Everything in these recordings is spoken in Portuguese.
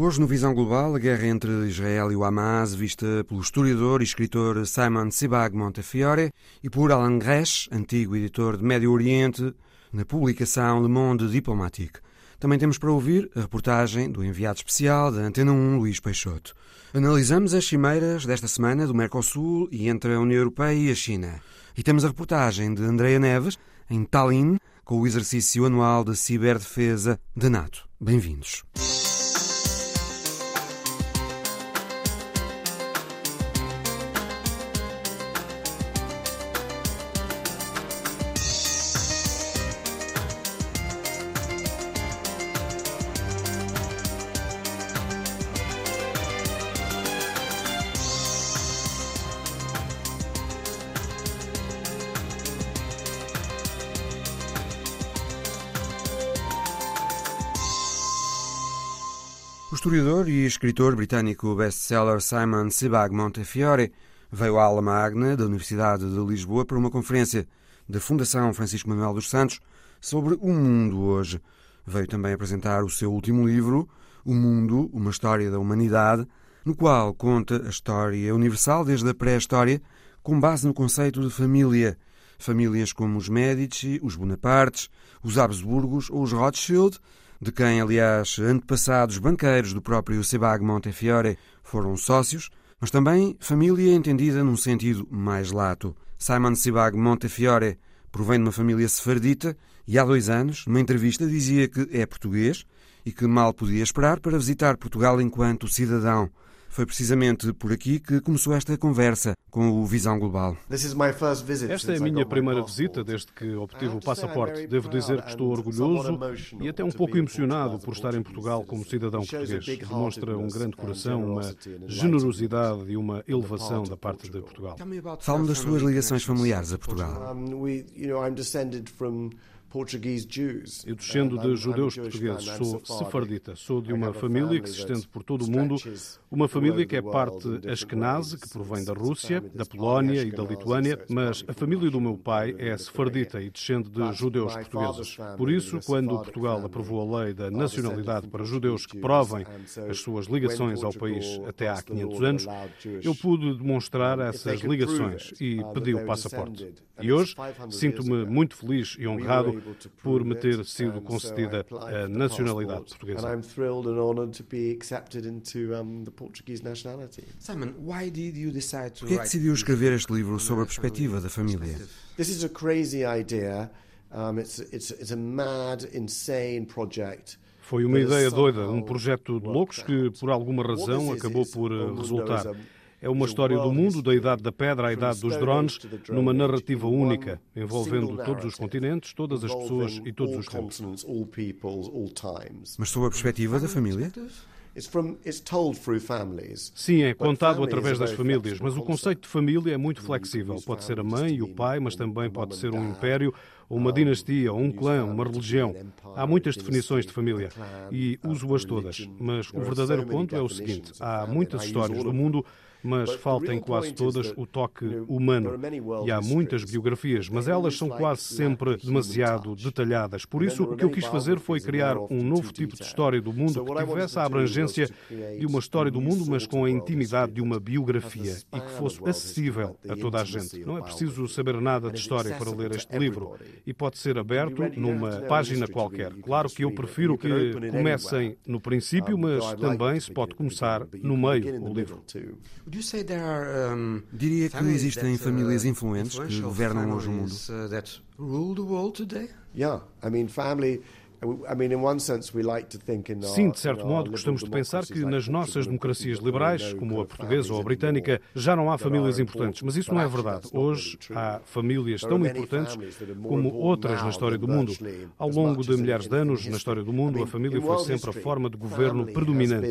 Hoje, no Visão Global, a guerra entre Israel e o Hamas, vista pelo historiador e escritor Simon Sebag Montefiore e por Alan Gresh, antigo editor de Médio Oriente, na publicação Le Monde Diplomatique. Também temos para ouvir a reportagem do enviado especial da Antena 1, Luís Peixoto. Analisamos as cimeiras desta semana do Mercosul e entre a União Europeia e a China. E temos a reportagem de Andreia Neves, em Tallinn, com o exercício anual de ciberdefesa da NATO. Bem-vindos. Historiador e escritor britânico best-seller Simon Sebag Montefiore veio à aula magna da Universidade de Lisboa para uma conferência da Fundação Francisco Manuel dos Santos sobre o mundo hoje. Veio também apresentar o seu último livro, O Mundo, uma história da humanidade, no qual conta a história universal desde a pré-história, com base no conceito de família. Famílias como os Medici, os Bonapartes, os Habsburgos ou os Rothschild, de quem, aliás, antepassados banqueiros do próprio Sebag Montefiore foram sócios, mas também família entendida num sentido mais lato. Simon Sebag Montefiore provém de uma família sefardita e há dois anos, numa entrevista, dizia que é português e que mal podia esperar para visitar Portugal enquanto cidadão. Foi precisamente por aqui que começou esta conversa com o Visão Global. Esta é a minha primeira visita desde que obtive o passaporte. Devo dizer que estou orgulhoso e até um pouco emocionado por estar em Portugal como cidadão português. Demonstra um grande coração, uma generosidade e uma elevação da parte de Portugal. Fale-me das suas ligações familiares a Portugal. Eu descendo de judeus portugueses, sou sefardita, sou de uma família que se estende por todo o mundo, uma família que é parte askenazi, que provém da Rússia, da Polónia e da Lituânia, mas a família do meu pai é sefardita e descende de judeus portugueses. Por isso, quando Portugal aprovou a lei da nacionalidade para judeus que provem as suas ligações ao país até há 500 anos, eu pude demonstrar essas ligações e pedi o passaporte. E hoje sinto-me muito feliz e honrado por me ter sido concedida a nacionalidade portuguesa. Simon, why did you decide to Por que decidiu escrever este livro sobre a perspectiva da família? This is a crazy idea. Um, it's, it's, it's a mad, insane project. Foi uma ideia doida, um projeto de loucos que, por alguma razão, acabou por resultar. É uma história do mundo, da idade da pedra à idade dos drones, numa narrativa única, envolvendo todos os continentes, todas as pessoas e todos os tempos. Mas sob a perspectiva da família? Sim, é contado através das famílias, mas o conceito de família é muito flexível. Pode ser a mãe e o pai, mas também pode ser um império, ou uma dinastia, ou um clã, uma religião. Há muitas definições de família e uso-as todas. Mas o verdadeiro ponto é o seguinte: há muitas histórias do mundo mas falta em quase todas o toque humano. E há muitas biografias, mas elas são quase sempre demasiado detalhadas. Por isso, o que eu quis fazer foi criar um novo tipo de história do mundo que tivesse a abrangência de uma história do mundo, mas com a intimidade de uma biografia e que fosse acessível a toda a gente. Não é preciso saber nada de história para ler este livro e pode ser aberto numa página qualquer. Claro que eu prefiro que comecem no princípio, mas também se pode começar no meio do livro. Diria que existem famílias influentes que governam hoje o mundo. Sim, de certo modo, gostamos de pensar que nas nossas democracias liberais, como a portuguesa ou a britânica, já não há famílias importantes. Mas isso não é verdade. Hoje há famílias tão importantes como outras na história do mundo. Ao longo de milhares de anos, na história do mundo, a família foi sempre a forma de governo predominante.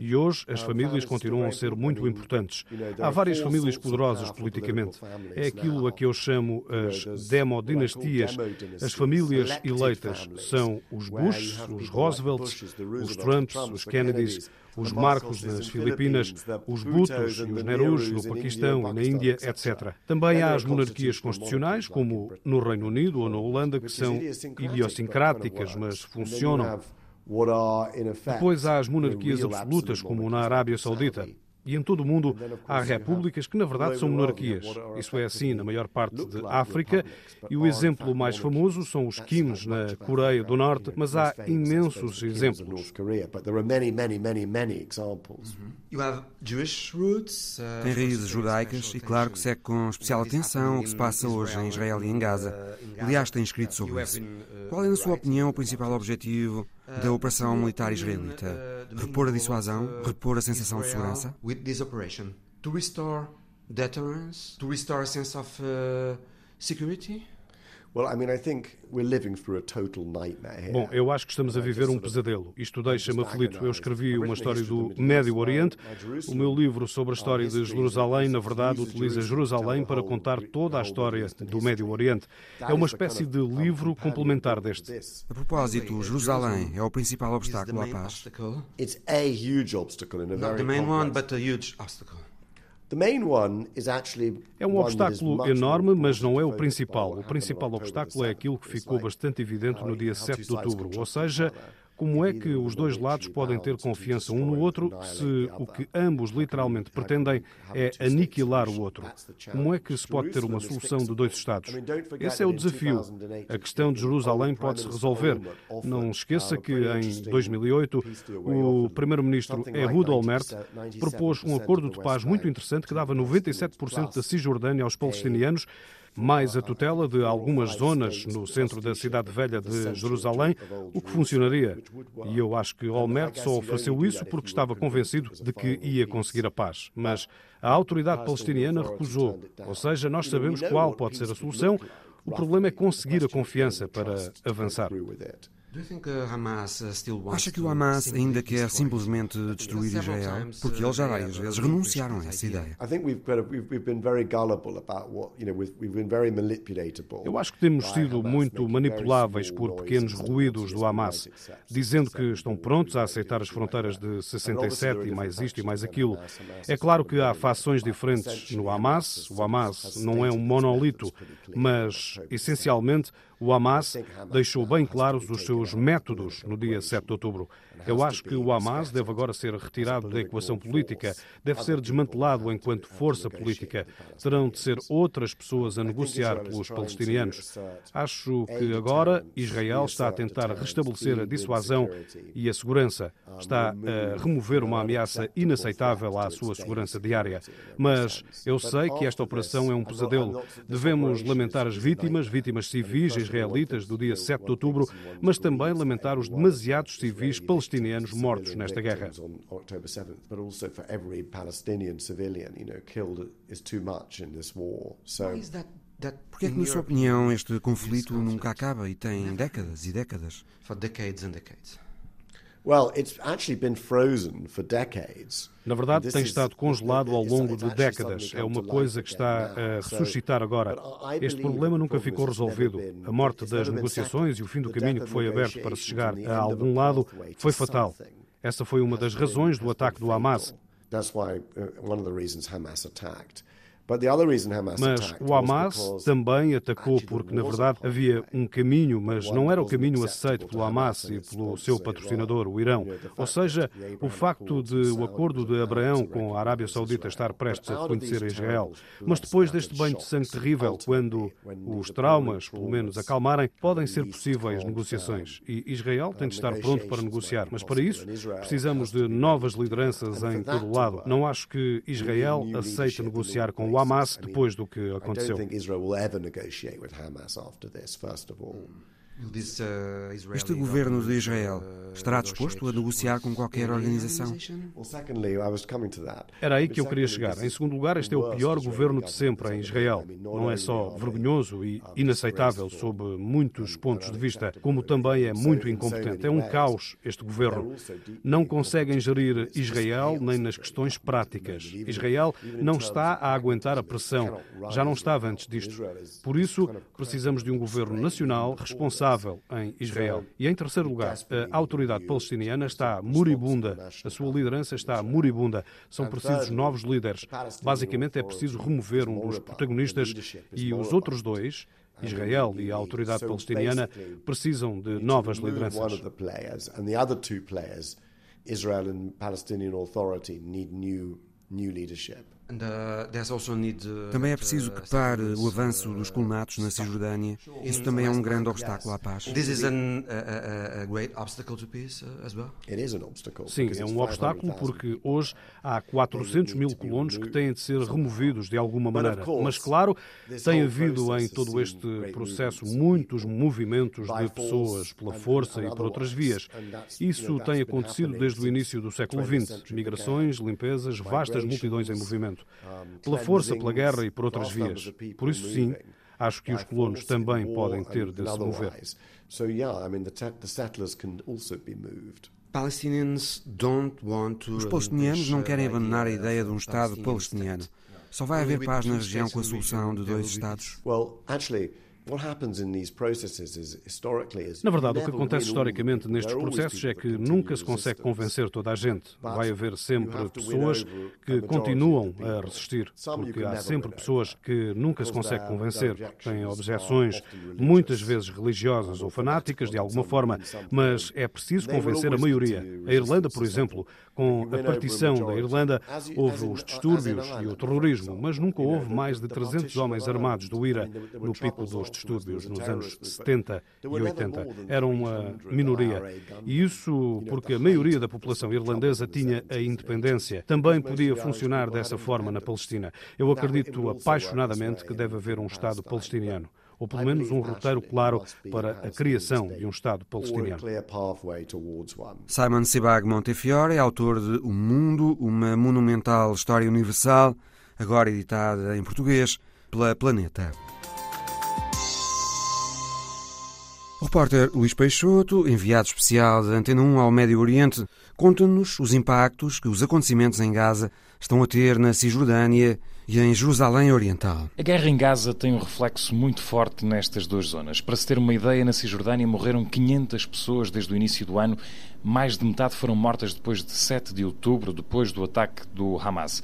E hoje as famílias continuam a ser muito importantes. Há várias famílias poderosas politicamente. É aquilo a que eu chamo as demodinastias. As famílias eleitas são os Bush, os Roosevelts, os Trumps, os Kennedys, os Marcos nas Filipinas, os Bhutos e os Nerus no Paquistão e na Índia, etc. Também há as monarquias constitucionais, como no Reino Unido ou na Holanda, que são idiosincráticas, mas funcionam. Depois há as monarquias absolutas, como na Arábia Saudita. E em todo o mundo há repúblicas que, na verdade, são monarquias. Isso é assim na maior parte de África. E o exemplo mais famoso são os Kims na Coreia do Norte, mas há imensos exemplos. Tem raízes judaicas e, claro, que segue com especial atenção o que se passa hoje em Israel e em Gaza. Aliás, tem escrito sobre isso. Qual é, na sua opinião, o principal objetivo da operação militar israelita? Repor a dissuasão? Repor a sensação de segurança? To restore deterrence? To restore a sense of uh, security? Bom, eu acho que estamos a viver um pesadelo. Isto deixa-me aflito. Eu escrevi uma história do Médio Oriente. O meu livro sobre a história de Jerusalém, na verdade, utiliza Jerusalém para contar toda a história do Médio Oriente. É uma espécie de livro complementar deste. A propósito, Jerusalém é o principal obstáculo à paz. Not the main one, but a huge obstacle. É um obstáculo enorme, mas não é o principal. O principal obstáculo é aquilo que ficou bastante evidente no dia 7 de outubro, ou seja, como é que os dois lados podem ter confiança um no outro se o que ambos literalmente pretendem é aniquilar o outro? Como é que se pode ter uma solução de dois Estados? Esse é o desafio. A questão de Jerusalém pode-se resolver. Não esqueça que em 2008 o primeiro-ministro Ehud Olmert propôs um acordo de paz muito interessante que dava 97% da Cisjordânia aos palestinianos mais a tutela de algumas zonas no centro da cidade velha de Jerusalém, o que funcionaria. E eu acho que Olmert só ofereceu isso porque estava convencido de que ia conseguir a paz. Mas a autoridade palestiniana recusou. Ou seja, nós sabemos qual pode ser a solução. O problema é conseguir a confiança para avançar. Uh, Acha que o Hamas ainda quer simplesmente destruir Israel? Porque eles já várias vezes renunciaram a essa ideia. Eu acho que temos sido muito manipuláveis por pequenos ruídos do Hamas, dizendo que estão prontos a aceitar as fronteiras de 67 e mais isto e mais aquilo. É claro que há fações diferentes no Hamas. O Hamas não é um monolito, mas essencialmente o Hamas deixou bem claros os seus métodos no dia 7 de outubro. Eu acho que o Hamas deve agora ser retirado da equação política, deve ser desmantelado enquanto força política. Terão de ser outras pessoas a negociar pelos palestinianos. Acho que agora Israel está a tentar restabelecer a dissuasão e a segurança. Está a remover uma ameaça inaceitável à sua segurança diária. Mas eu sei que esta operação é um pesadelo. Devemos lamentar as vítimas, vítimas civis israelitas do dia 7 de outubro, mas também lamentar os demasiados civis palestinianos mortos nesta guerra. Por que é que, na sua opinião, este conflito nunca acaba e tem décadas e décadas? For decades and decades. Na verdade, tem estado congelado ao longo de décadas. É uma coisa que está a ressuscitar agora. Este problema nunca ficou resolvido. A morte das negociações e o fim do caminho que foi aberto para se chegar a algum lado foi fatal. Essa foi uma das razões do ataque do Hamas. Mas o Hamas também atacou porque, na verdade, havia um caminho, mas não era o caminho aceito pelo Hamas e pelo seu patrocinador, o Irão. Ou seja, o facto de o acordo de Abraão com a Arábia Saudita estar prestes a reconhecer Israel. Mas depois deste banho de sangue terrível, quando os traumas, pelo menos, acalmarem, podem ser possíveis negociações. E Israel tem de estar pronto para negociar. Mas para isso, precisamos de novas lideranças em todo o lado. Não acho que Israel aceite negociar com o Hamas depois do que aconteceu. Este governo de Israel estará disposto a negociar com qualquer organização? Era aí que eu queria chegar. Em segundo lugar, este é o pior governo de sempre em Israel. Não é só vergonhoso e inaceitável sob muitos pontos de vista, como também é muito incompetente. É um caos este governo. Não conseguem gerir Israel nem nas questões práticas. Israel não está a aguentar a pressão. Já não estava antes disto. Por isso, precisamos de um governo nacional responsável em Israel. E em terceiro lugar, a autoridade palestiniana está moribunda. A sua liderança está moribunda. São precisos novos líderes. Basicamente, é preciso remover um dos protagonistas e os outros dois, Israel e a autoridade palestiniana, precisam de novas lideranças. Israel and Palestinian Authority need new, new leadership. Também é preciso que pare o avanço dos colonatos na Cisjordânia. Isso também é um grande obstáculo à paz. Sim, é um obstáculo porque hoje há 400 mil colonos que têm de ser removidos de alguma maneira. Mas, claro, tem havido em todo este processo muitos movimentos de pessoas pela força e por outras vias. Isso tem acontecido desde o início do século XX. Migrações, limpezas, vastas multidões em movimento pela força, pela guerra e por outras vias. Por isso, sim, acho que os colonos também podem ter de se mover. Os palestinianos não querem abandonar a ideia de um Estado palestiniano. Só vai haver paz na região com a solução de dois Estados? Na verdade, o que acontece historicamente nestes processos é que nunca se consegue convencer toda a gente. Vai haver sempre pessoas que continuam a resistir, porque há sempre pessoas que nunca se consegue convencer, porque têm objeções, muitas vezes religiosas ou fanáticas, de alguma forma, mas é preciso convencer a maioria. A Irlanda, por exemplo, com a partição da Irlanda, houve os distúrbios e o terrorismo, mas nunca houve mais de 300 homens armados do IRA no pico dos distúrbios nos anos 70 e 80. Eram uma minoria. E isso porque a maioria da população irlandesa tinha a independência. Também podia funcionar dessa forma na Palestina. Eu acredito apaixonadamente que deve haver um Estado palestiniano ou pelo menos um roteiro claro para a criação de um Estado palestiniano. Simon Sebag Montefiore é autor de O Mundo, uma monumental história universal, agora editada em português pela Planeta. O repórter Luís Peixoto, enviado especial da Antena 1 ao Médio Oriente, conta-nos os impactos que os acontecimentos em Gaza estão a ter na Cisjordânia e em Jerusalém Oriental. A guerra em Gaza tem um reflexo muito forte nestas duas zonas. Para se ter uma ideia, na Cisjordânia morreram 500 pessoas desde o início do ano. Mais de metade foram mortas depois de 7 de outubro, depois do ataque do Hamas.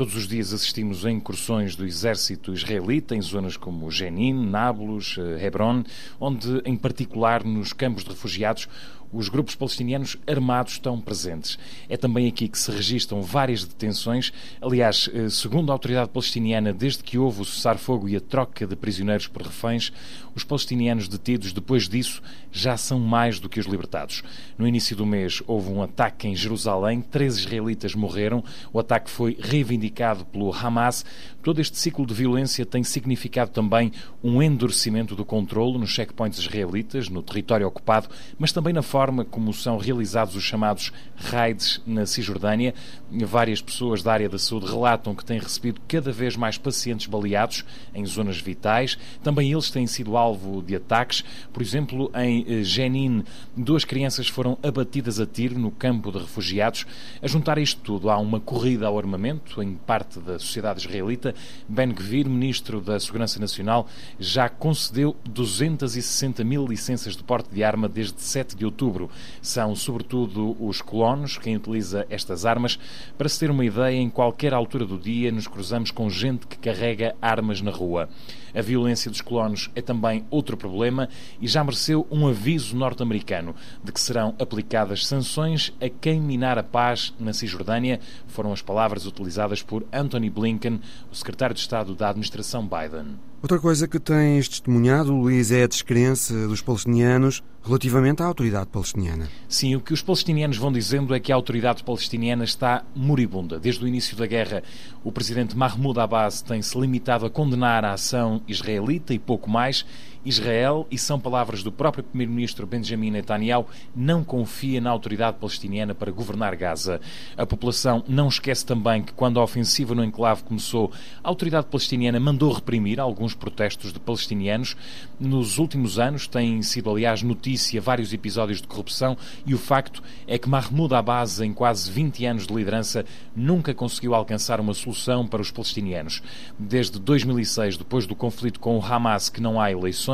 Todos os dias assistimos a incursões do exército israelita em zonas como Jenin, Nablus, eh, Hebron, onde, em particular nos campos de refugiados, os grupos palestinianos armados estão presentes. É também aqui que se registram várias detenções. Aliás, eh, segundo a autoridade palestiniana, desde que houve o cessar-fogo e a troca de prisioneiros por reféns, os palestinianos detidos depois disso já são mais do que os libertados. No início do mês houve um ataque em Jerusalém, três israelitas morreram. O ataque foi reivindicado pelo Hamas. Todo este ciclo de violência tem significado também um endurecimento do controle nos checkpoints israelitas, no território ocupado, mas também na forma forma como são realizados os chamados raids na Cisjordânia. Várias pessoas da área da saúde relatam que têm recebido cada vez mais pacientes baleados em zonas vitais. Também eles têm sido alvo de ataques. Por exemplo, em eh, Jenin, duas crianças foram abatidas a tiro no campo de refugiados. A juntar isto tudo, há uma corrida ao armamento em parte da sociedade israelita. Ben Gvir, ministro da Segurança Nacional, já concedeu 260 mil licenças de porte de arma desde 7 de outubro outubro. São, sobretudo, os colonos quem utiliza estas armas. Para se ter uma ideia, em qualquer altura do dia nos cruzamos com gente que carrega armas na rua. A violência dos colonos é também outro problema e já mereceu um aviso norte-americano de que serão aplicadas sanções a quem minar a paz na Cisjordânia. Foram as palavras utilizadas por Anthony Blinken, o secretário de Estado da administração Biden. Outra coisa que tens testemunhado, Luís, é a descrença dos palestinianos relativamente à autoridade palestiniana. Sim, o que os palestinianos vão dizendo é que a autoridade palestiniana está moribunda. Desde o início da guerra, o presidente Mahmoud Abbas tem-se limitado a condenar a ação israelita e pouco mais. Israel, e são palavras do próprio primeiro-ministro Benjamin Netanyahu, não confia na autoridade palestiniana para governar Gaza. A população não esquece também que, quando a ofensiva no enclave começou, a autoridade palestiniana mandou reprimir alguns protestos de palestinianos. Nos últimos anos têm sido, aliás, notícia vários episódios de corrupção e o facto é que Mahmoud Abbas, em quase 20 anos de liderança, nunca conseguiu alcançar uma solução para os palestinianos. Desde 2006, depois do conflito com o Hamas, que não há eleições,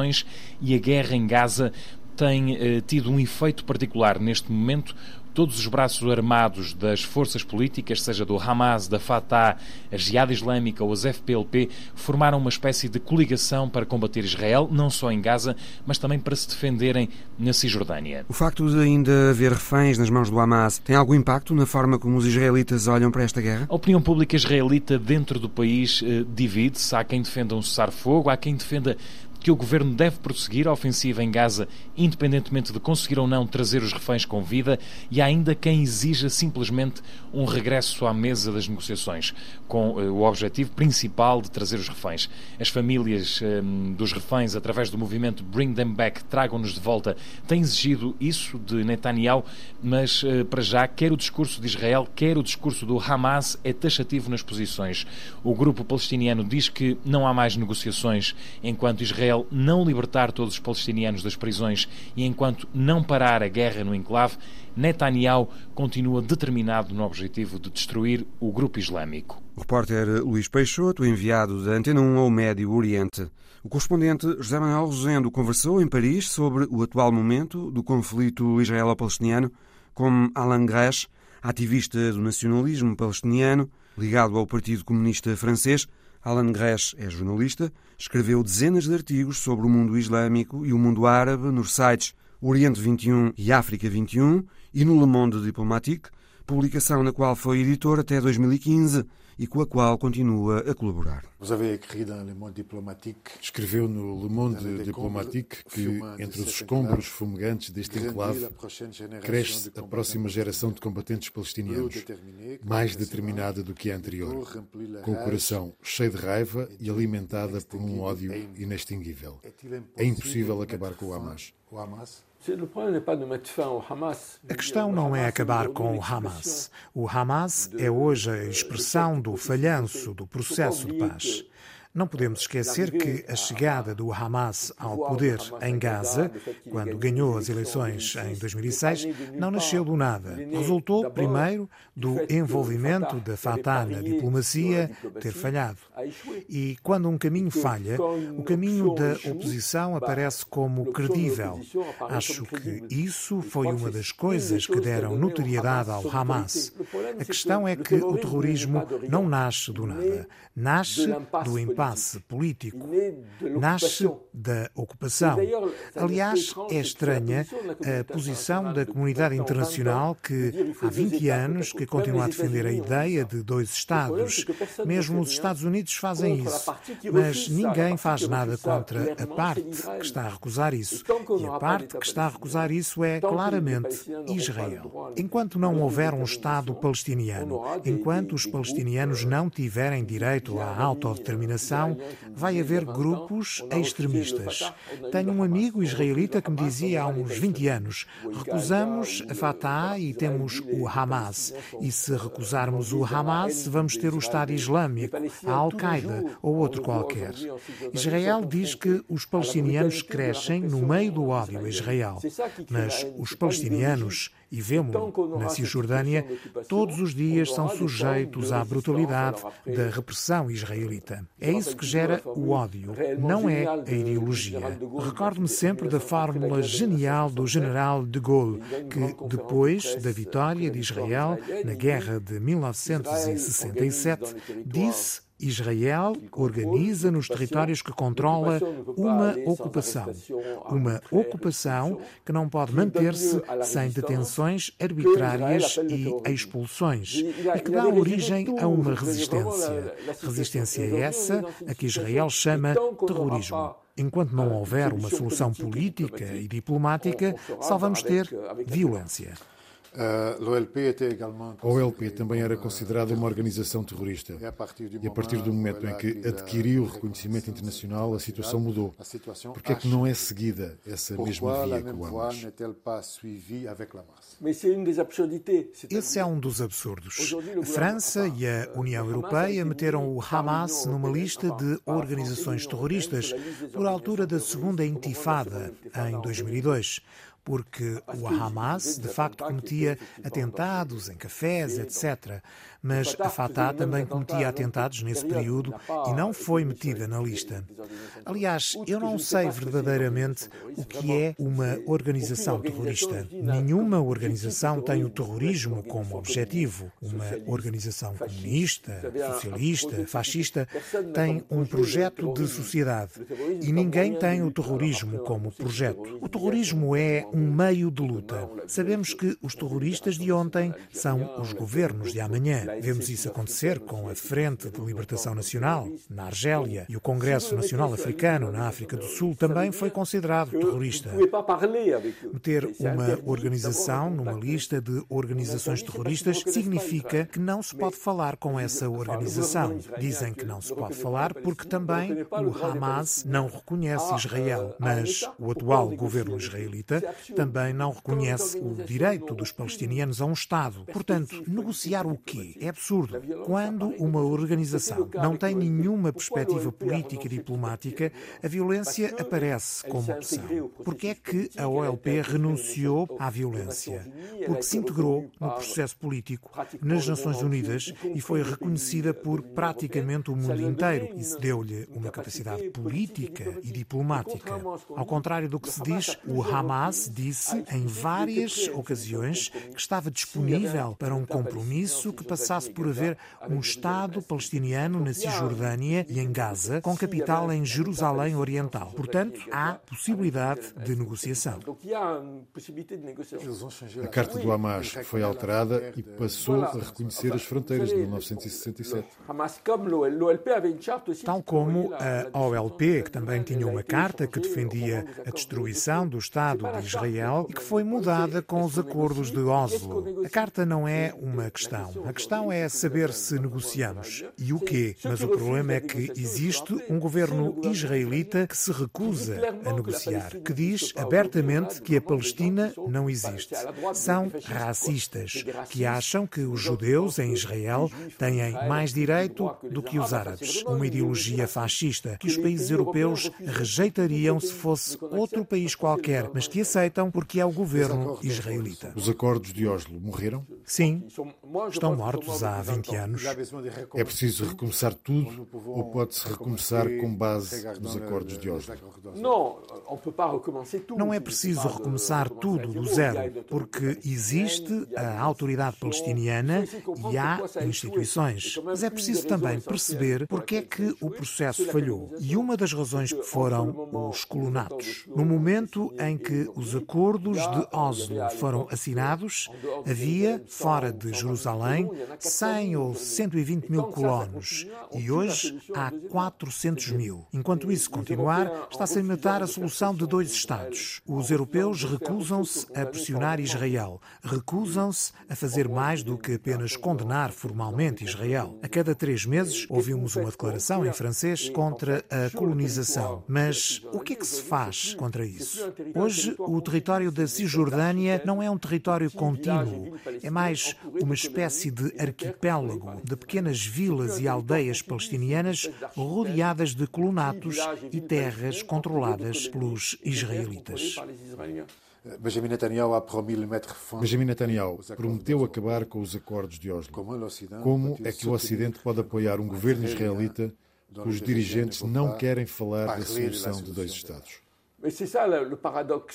e a guerra em Gaza tem eh, tido um efeito particular neste momento. Todos os braços armados das forças políticas, seja do Hamas, da Fatah, a Jihad Islâmica ou as FPLP, formaram uma espécie de coligação para combater Israel, não só em Gaza, mas também para se defenderem na Cisjordânia. O facto de ainda haver reféns nas mãos do Hamas tem algum impacto na forma como os israelitas olham para esta guerra? A opinião pública israelita dentro do país eh, divide-se. Há quem defenda um cessar-fogo, há quem defenda que o governo deve prosseguir a ofensiva em Gaza, independentemente de conseguir ou não trazer os reféns com vida, e há ainda quem exija simplesmente um regresso à mesa das negociações, com uh, o objetivo principal de trazer os reféns. As famílias um, dos reféns, através do movimento Bring Them Back, tragam-nos de volta, têm exigido isso de Netanyahu, mas uh, para já, quer o discurso de Israel, quer o discurso do Hamas é taxativo nas posições. O grupo palestiniano diz que não há mais negociações enquanto Israel Israel não libertar todos os palestinianos das prisões e enquanto não parar a guerra no enclave, Netanyahu continua determinado no objetivo de destruir o grupo islâmico. O repórter Luís Peixoto, enviado da Antena 1 ao Médio Oriente. O correspondente José Manuel Rosendo conversou em Paris sobre o atual momento do conflito israelo-palestiniano com Alain Gresh, ativista do nacionalismo palestiniano, ligado ao Partido Comunista Francês, Alan Gresh é jornalista, escreveu dezenas de artigos sobre o mundo islâmico e o mundo árabe nos sites Oriente 21 e África 21 e no Le Monde Diplomatique, publicação na qual foi editor até 2015 e com a qual continua a colaborar. Escreveu no Le Monde Diplomatique que, entre os escombros fumegantes deste enclave, cresce a próxima geração de combatentes palestinianos, mais determinada do que a anterior, com o coração cheio de raiva e alimentada por um ódio inextinguível. É impossível acabar com o Hamas. A questão não é acabar com o Hamas. O Hamas é hoje a expressão do falhanço do processo de paz. Não podemos esquecer que a chegada do Hamas ao poder em Gaza, quando ganhou as eleições em 2006, não nasceu do nada. Resultou, primeiro, do envolvimento da Fatah na diplomacia ter falhado. E quando um caminho falha, o caminho da oposição aparece como credível. Acho que isso foi uma das coisas que deram notoriedade ao Hamas. A questão é que o terrorismo não nasce do nada, nasce do impacto impasse político. Nasce da ocupação. Aliás, é estranha a posição da comunidade internacional que há 20 anos que continua a defender a ideia de dois Estados. Mesmo os Estados Unidos fazem isso. Mas ninguém faz nada contra a parte que está a recusar isso. E a parte que está a recusar isso é claramente Israel. Enquanto não houver um Estado palestiniano, enquanto os palestinianos não tiverem direito à autodeterminação, vai haver grupos extremistas. Tenho um amigo israelita que me dizia há uns 20 anos: recusamos a Fatah e temos o Hamas. E se recusarmos o Hamas, vamos ter o Estado Islâmico, a Al-Qaeda ou outro qualquer. Israel diz que os palestinianos crescem no meio do ódio a Israel, mas os palestinianos e vemos na Cisjordânia, todos os dias são sujeitos à brutalidade da repressão israelita. É isso que gera o ódio, não é a ideologia. Recordo-me sempre da fórmula genial do general de Gaulle, que depois da vitória de Israel na guerra de 1967, disse Israel organiza nos territórios que controla uma ocupação. Uma ocupação que não pode manter-se sem detenções arbitrárias e expulsões e que dá origem a uma resistência. Resistência essa a que Israel chama terrorismo. Enquanto não houver uma solução política e diplomática, só vamos ter violência. A OLP também era considerada uma organização terrorista. E a partir do momento em que adquiriu o reconhecimento internacional, a situação mudou. Por que é que não é seguida essa mesma via que o Hamas? Esse é um dos absurdos. A França e a União Europeia meteram o Hamas numa lista de organizações terroristas por altura da segunda intifada, em 2002 porque o Hamas de facto cometia atentados em cafés, etc. Mas a Fatah também cometia atentados nesse período e não foi metida na lista. Aliás, eu não sei verdadeiramente o que é uma organização terrorista. Nenhuma organização tem o terrorismo como objetivo. Uma organização comunista, socialista, fascista tem um projeto de sociedade e ninguém tem o terrorismo como projeto. O terrorismo é um meio de luta. Sabemos que os terroristas de ontem são os governos de amanhã. Vemos isso acontecer com a Frente de Libertação Nacional, na Argélia, e o Congresso Nacional Africano, na África do Sul, também foi considerado terrorista. Meter uma organização numa lista de organizações terroristas significa que não se pode falar com essa organização. Dizem que não se pode falar porque também o Hamas não reconhece Israel, mas o atual governo israelita também não reconhece o direito dos palestinianos a um Estado. Portanto, negociar o quê? É absurdo. Quando uma organização não tem nenhuma perspectiva política e diplomática, a violência aparece como opção. Porque é que a OLP renunciou à violência? Porque se integrou no processo político nas Nações Unidas e foi reconhecida por praticamente o mundo inteiro. Isso deu-lhe uma capacidade política e diplomática. Ao contrário do que se diz, o Hamas disse em várias ocasiões que estava disponível para um compromisso que passasse por haver um Estado palestiniano na Cisjordânia e em Gaza, com capital em Jerusalém Oriental. Portanto, há possibilidade de negociação. A Carta do Hamas foi alterada e passou a reconhecer as fronteiras de 1967. Tal como a OLP, que também tinha uma carta que defendia a destruição do Estado de Israel e que foi mudada com os acordos de Oslo. A carta não é uma questão. A questão é saber se negociamos. E o quê. Mas o problema é que existe um governo israelita que se recusa a negociar, que diz abertamente que a Palestina não existe. São racistas, que acham que os judeus em Israel têm mais direito do que os árabes. Uma ideologia fascista que os países europeus rejeitariam se fosse outro país qualquer, mas que aceitam porque é o governo israelita. Os acordos de Oslo morreram? Sim, estão mortos há 20 anos. É preciso recomeçar tudo ou pode-se recomeçar com base nos acordos de Oslo? Não é preciso recomeçar tudo do zero, porque existe a autoridade palestiniana e há instituições. Mas é preciso também perceber porque é que o processo falhou. E uma das razões foram os colonatos. No momento em que os acordos de Oslo foram assinados, havia, fora de Jerusalém, 100 ou 120 mil colonos e hoje há 400 mil. Enquanto isso continuar, está-se a matar a solução de dois Estados. Os europeus recusam-se a pressionar Israel, recusam-se a fazer mais do que apenas condenar formalmente Israel. A cada três meses ouvimos uma declaração em francês contra a colonização. Mas o que é que se faz contra isso? Hoje, o território da Cisjordânia não é um território contínuo, é mais uma espécie de arquipélago de pequenas vilas e aldeias palestinianas rodeadas de colonatos e terras controladas pelos israelitas. Benjamin Netanyahu prometeu acabar com os acordos de Oslo. Como é que o Ocidente pode apoiar um governo israelita cujos dirigentes não querem falar da solução de dois Estados?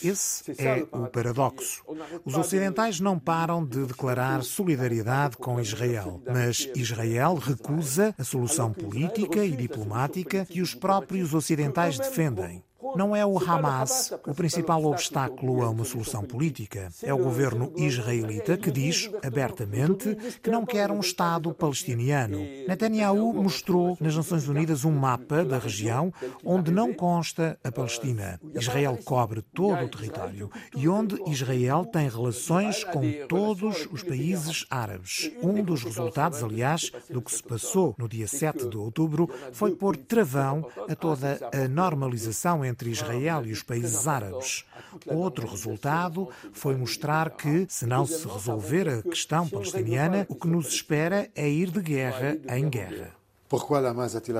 Esse é o paradoxo. Os ocidentais não param de declarar solidariedade com Israel, mas Israel recusa a solução política e diplomática que os próprios ocidentais defendem. Não é o Hamas o principal obstáculo a uma solução política. É o governo israelita que diz abertamente que não quer um Estado palestiniano. Netanyahu mostrou nas Nações Unidas um mapa da região onde não consta a Palestina. Israel cobre todo o território e onde Israel tem relações com todos os países árabes. Um dos resultados, aliás, do que se passou no dia 7 de outubro foi pôr travão a toda a normalização entre entre Israel e os países árabes. Outro resultado foi mostrar que, se não se resolver a questão palestiniana, o que nos espera é ir de guerra em guerra. Por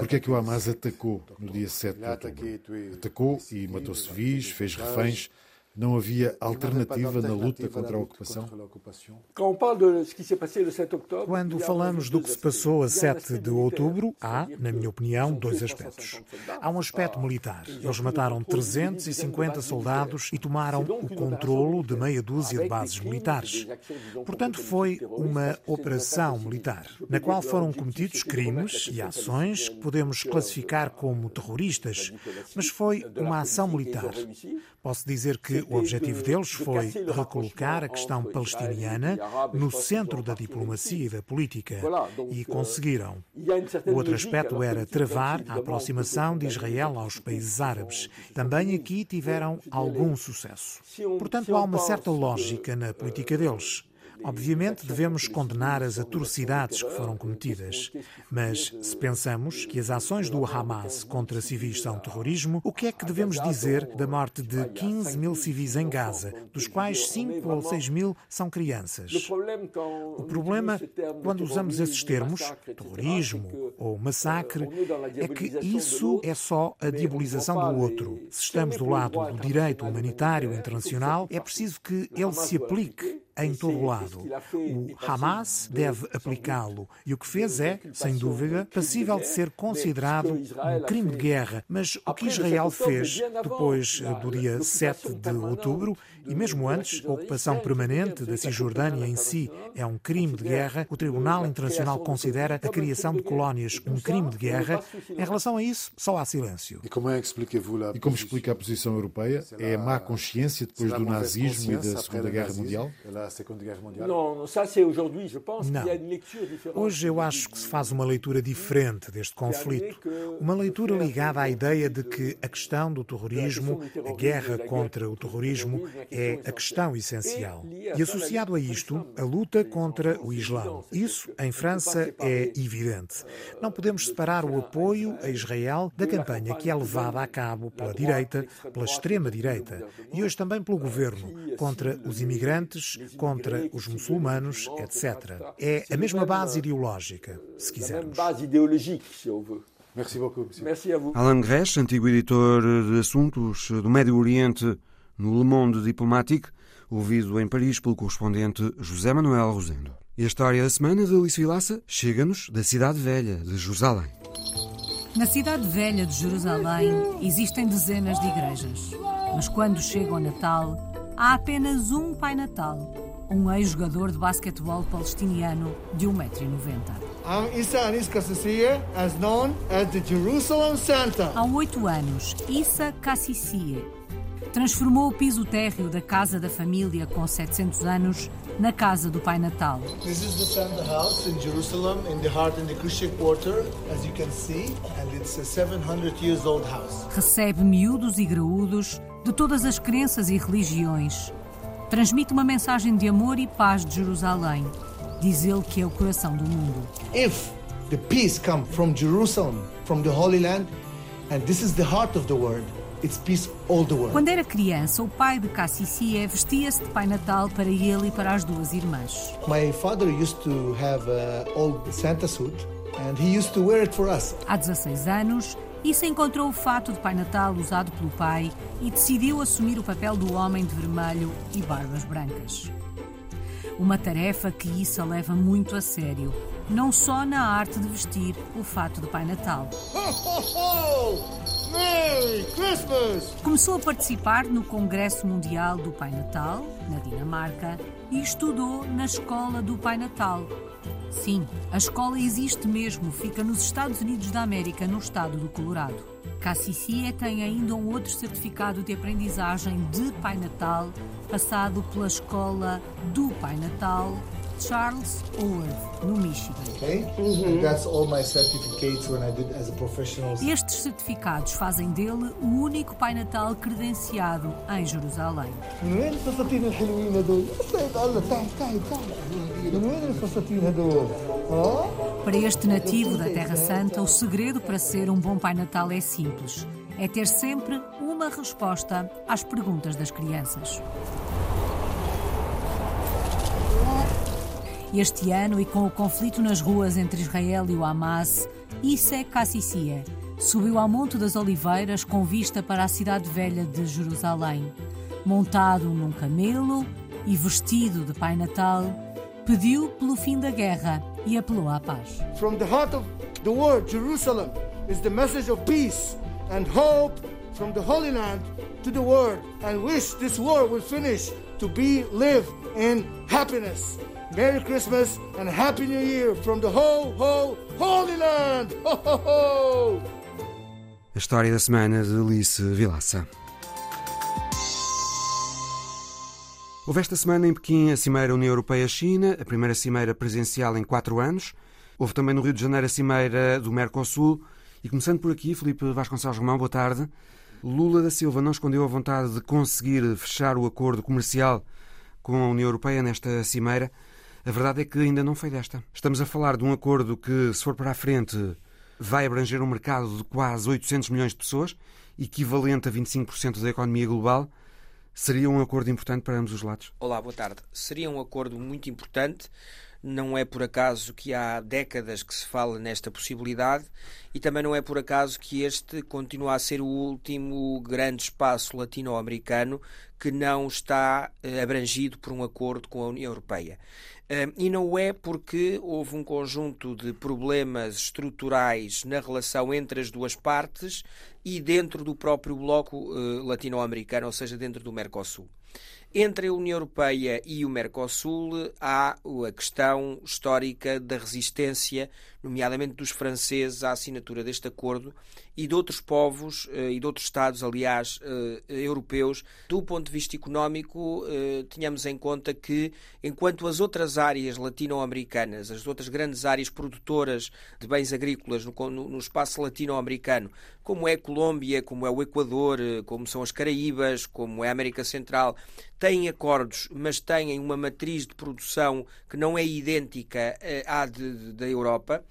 que é que o Hamas atacou no dia 7 de outubro? Atacou e matou civis, fez reféns, não havia alternativa na luta contra a ocupação? Quando falamos do que se passou a 7 de outubro, há, na minha opinião, dois aspectos. Há um aspecto militar. Eles mataram 350 soldados e tomaram o controlo de meia dúzia de bases militares. Portanto, foi uma operação militar, na qual foram cometidos crimes e ações que podemos classificar como terroristas, mas foi uma ação militar. Posso dizer que o objetivo deles foi recolocar a questão palestiniana no centro da diplomacia e da política e conseguiram. O outro aspecto era travar a aproximação de Israel aos países árabes. Também aqui tiveram algum sucesso. Portanto, há uma certa lógica na política deles. Obviamente devemos condenar as atrocidades que foram cometidas, mas se pensamos que as ações do Hamas contra civis são terrorismo, o que é que devemos dizer da morte de 15 mil civis em Gaza, dos quais 5 ou 6 mil são crianças? O problema, quando usamos esses termos, terrorismo ou massacre, é que isso é só a diabolização do outro. Se estamos do lado do direito humanitário internacional, é preciso que ele se aplique em todo o lado. O Hamas deve aplicá-lo e o que fez é, sem dúvida, passível de ser considerado um crime de guerra. Mas o que Israel fez depois do dia 7 de outubro e mesmo antes, a ocupação permanente da Cisjordânia em si é um crime de guerra. O Tribunal Internacional considera a criação de colónias um crime de guerra. Em relação a isso, só há silêncio. E como, é e como explica a posição europeia? É a má consciência depois do nazismo e da Segunda Guerra Mundial? Não. Hoje eu acho que se faz uma leitura diferente deste conflito. Uma leitura ligada à ideia de que a questão do terrorismo, a guerra contra o terrorismo, é a questão essencial. E associado a isto, a luta contra o Islão. Isso, em França, é evidente. Não podemos separar o apoio a Israel da campanha que é levada a cabo pela direita, pela extrema-direita e hoje também pelo governo, contra os imigrantes, contra os muçulmanos, etc. É a mesma base ideológica, se quisermos. Merci beaucoup, Merci a vous. Alain Gresh, antigo editor de assuntos do Médio Oriente no Le Monde Diplomatique, ouvido em Paris pelo correspondente José Manuel Rosendo. E a história da semana de Alice Vilaça chega-nos da Cidade Velha de Jerusalém. Na Cidade Velha de Jerusalém existem dezenas de igrejas, mas quando chega o Natal, há apenas um Pai Natal um ex-jogador de basquetebol palestiniano de 1,90m. I'm Issa Anis Kassissie, as known as the Jerusalem Center. Há oito anos, Issa Kassissie transformou o piso térreo da casa da família com 700 anos na casa do Pai Natal. This is the Santa house in Jerusalem in the heart in the Christian quarter, as you can see, and it's a 700 years old house. Recebe miúdos e graúdos de todas as crenças e religiões transmite uma mensagem de amor e paz de Jerusalém. Diz ele que é o coração do mundo. If the peace come from Jerusalem, from the Holy Land, and this is the heart of the word, it's peace all the world. Quando era criança, o pai de Cassicie vestia-se de Pai Natal para ele e para as duas irmãs. My father used to have a old Santa suit and he used to wear it for us. Há 16 anos, Issa encontrou o fato de Pai Natal usado pelo pai e decidiu assumir o papel do homem de vermelho e barbas brancas. Uma tarefa que Issa leva muito a sério, não só na arte de vestir o fato de Pai Natal. Começou a participar no Congresso Mundial do Pai Natal, na Dinamarca, e estudou na Escola do Pai Natal. Sim, a escola existe mesmo, fica nos Estados Unidos da América, no estado do Colorado. Cassicia tem ainda um outro certificado de aprendizagem de Pai Natal, passado pela Escola do Pai Natal Charles Howard, no Michigan. Okay. Mm-hmm. Estes certificados fazem dele o único Pai Natal credenciado em Jerusalém. Para este nativo da Terra Santa, o segredo para ser um bom Pai Natal é simples: é ter sempre uma resposta às perguntas das crianças. Este ano, e com o conflito nas ruas entre Israel e o Hamas, Issé Kassissia subiu ao Monte das Oliveiras com vista para a cidade velha de Jerusalém. Montado num camelo e vestido de Pai Natal, pediu pelo fim da guerra e apelou à paz. From the heart of the world, Jerusalem is the message of peace and hope from the Holy Land to the world and wish this war will finish to be live in happiness. Merry Christmas and Happy New Year from the Ho Ho Holy Land! Ho, ho, ho. A história da semana de Alice Vilaça. Houve esta semana em Pequim a Cimeira União Europeia-China, a primeira cimeira presencial em quatro anos. Houve também no Rio de Janeiro a Cimeira do Mercosul. E começando por aqui, Felipe Vasconcelos Romão, boa tarde. Lula da Silva não escondeu a vontade de conseguir fechar o acordo comercial com a União Europeia nesta cimeira. A verdade é que ainda não foi desta. Estamos a falar de um acordo que, se for para a frente, vai abranger um mercado de quase 800 milhões de pessoas, equivalente a 25% da economia global. Seria um acordo importante para ambos os lados? Olá, boa tarde. Seria um acordo muito importante. Não é por acaso que há décadas que se fala nesta possibilidade e também não é por acaso que este continua a ser o último grande espaço latino-americano que não está eh, abrangido por um acordo com a União Europeia e não é porque houve um conjunto de problemas estruturais na relação entre as duas partes e dentro do próprio bloco eh, latino-americano, ou seja, dentro do Mercosul. Entre a União Europeia e o Mercosul há a questão histórica da resistência, nomeadamente dos franceses, à assinatura deste acordo e de outros povos eh, e de outros Estados, aliás, eh, europeus. Do ponto de vista económico, eh, tenhamos em conta que, enquanto as outras áreas latino-americanas, as outras grandes áreas produtoras de bens agrícolas no, espaço latino-americano, como é a Colômbia, como é o Equador, como são as Caraíbas, como é a América Central, têm acordos, mas têm uma matriz de produção que não é idêntica à da Europa,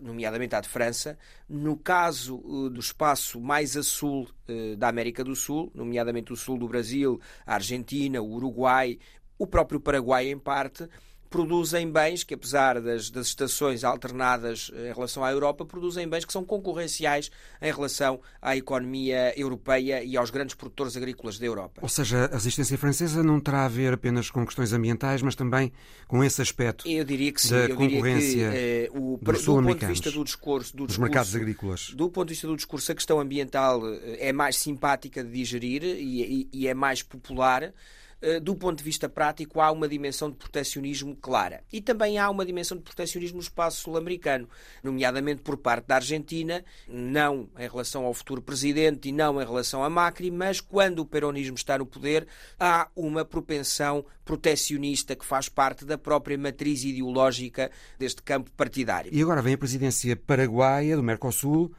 nomeadamente à de França. No caso uh, do espaço mais a sul uh, da América do Sul, nomeadamente o sul do Brasil, a Argentina, o Uruguai, o próprio Paraguai em parte, produzem bens que, apesar das, das, estações alternadas em relação à Europa, produzem bens que são concorrenciais em relação à economia europeia e aos grandes produtores agrícolas da Europa. Ou seja, a resistência francesa não terá a ver apenas com questões ambientais, mas também com esse aspecto Eu diria que sim. da Eu concorrência que, eh, o, dos do ponto de vista do discurso, do dos discurso, mercados agrícolas. Do ponto de vista do discurso, a questão ambiental eh, é mais simpática de digerir e, e, e é mais popular. Eh, do ponto de vista prático, há uma dimensão de proteccionismo clara. E também há uma dimensão de proteccionismo no espaço sul-americano, nomeadamente por parte da Argentina, não em relação ao futuro presidente e não em relação a Macri, mas quando o peronismo está no poder, há uma propensão proteccionista que faz parte da própria matriz ideológica deste campo partidário. E agora vem a presidência paraguaia do Mercosul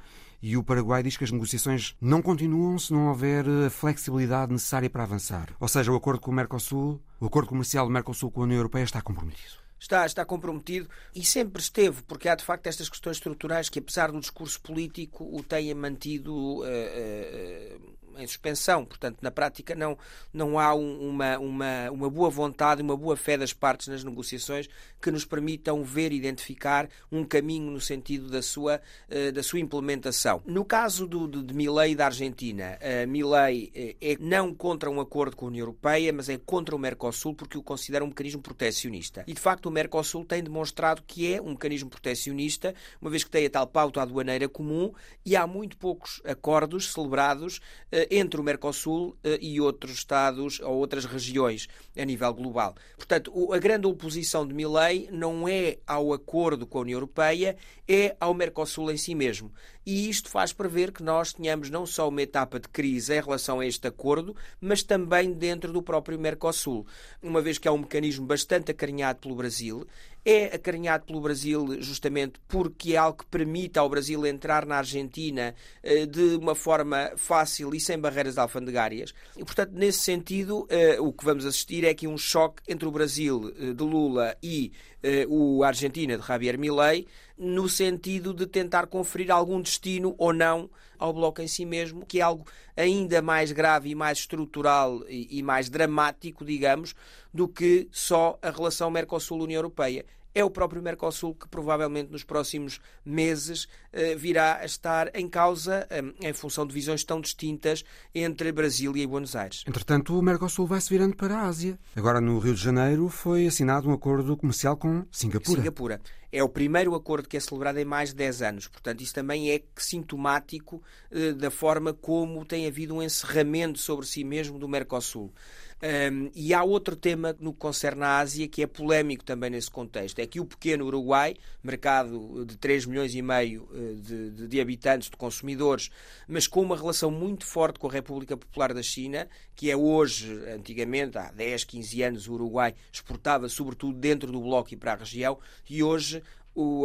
e o Paraguai diz que as negociações não continuam se não houver a flexibilidade necessária para avançar. Ou seja, o acordo com o Mercosul, o acordo comercial do Mercosul com a União Europeia está comprometido. Está, está comprometido e sempre esteve, porque há de facto estas questões estruturais que, apesar do discurso político, o têm mantido uh, uh, em suspensão. Portanto, na prática, não, não há um, uma, uma, uma boa vontade, uma boa fé das partes nas negociações que nos permitam ver e identificar um caminho no sentido da sua, uh, da sua implementação. No caso do, de, de Milley da Argentina, uh, Milley uh, é não contra um acordo com a União Europeia, mas é contra o Mercosul porque o considera um mecanismo protecionista. E, de facto, o Mercosul tem demonstrado que é um mecanismo protecionista, uma vez que tem a tal pauta aduaneira comum e há muito poucos acordos celebrados eh, entre o Mercosul eh, e outros Estados ou outras regiões a nível global. Portanto, a grande oposição de Milley não é ao acordo com a União Europeia, é ao Mercosul em si mesmo. E isto faz prever que nós tenhamos não só uma etapa de crise em relação a este acordo, mas também dentro do próprio Mercosul, uma vez que é um mecanismo bastante acarinhado pelo Brasil é acarinhado pelo Brasil justamente porque é algo que permite ao Brasil entrar na Argentina eh, de uma forma fácil e sem barreiras alfandegárias. E, portanto, nesse sentido, eh, o que vamos assistir é aqui um choque entre o Brasil eh, de Lula e o Argentina de Javier Milei, no sentido de tentar conferir algum destino ou não ao bloco em si mesmo, que é algo ainda mais grave e mais estrutural e mais dramático, digamos, do que só a relação Mercosul-União Europeia é o próprio Mercosul que provavelmente nos próximos meses eh, virá a estar em causa eh, em função de visões tão distintas entre Brasília e Buenos Aires. Entretanto, o Mercosul vai se virando para a Ásia. Agora, no Rio de Janeiro, foi assinado um acordo comercial com Singapura. Singapura. É o primeiro acordo que é celebrado em mais de 10 anos. Portanto, isso também é sintomático eh, da forma como tem havido um encerramento sobre si mesmo do Mercosul. Um, e há outro tema no que concerne a Ásia que é polémico também nesse contexto. É que o pequeno Uruguai, mercado de 3 milhões e meio eh, de, de, de, habitantes, de consumidores, mas com uma relação muito forte com a República Popular da China, que é hoje, antigamente, há 10, 15 anos, o Uruguai exportava sobretudo dentro do bloco e para a região, e hoje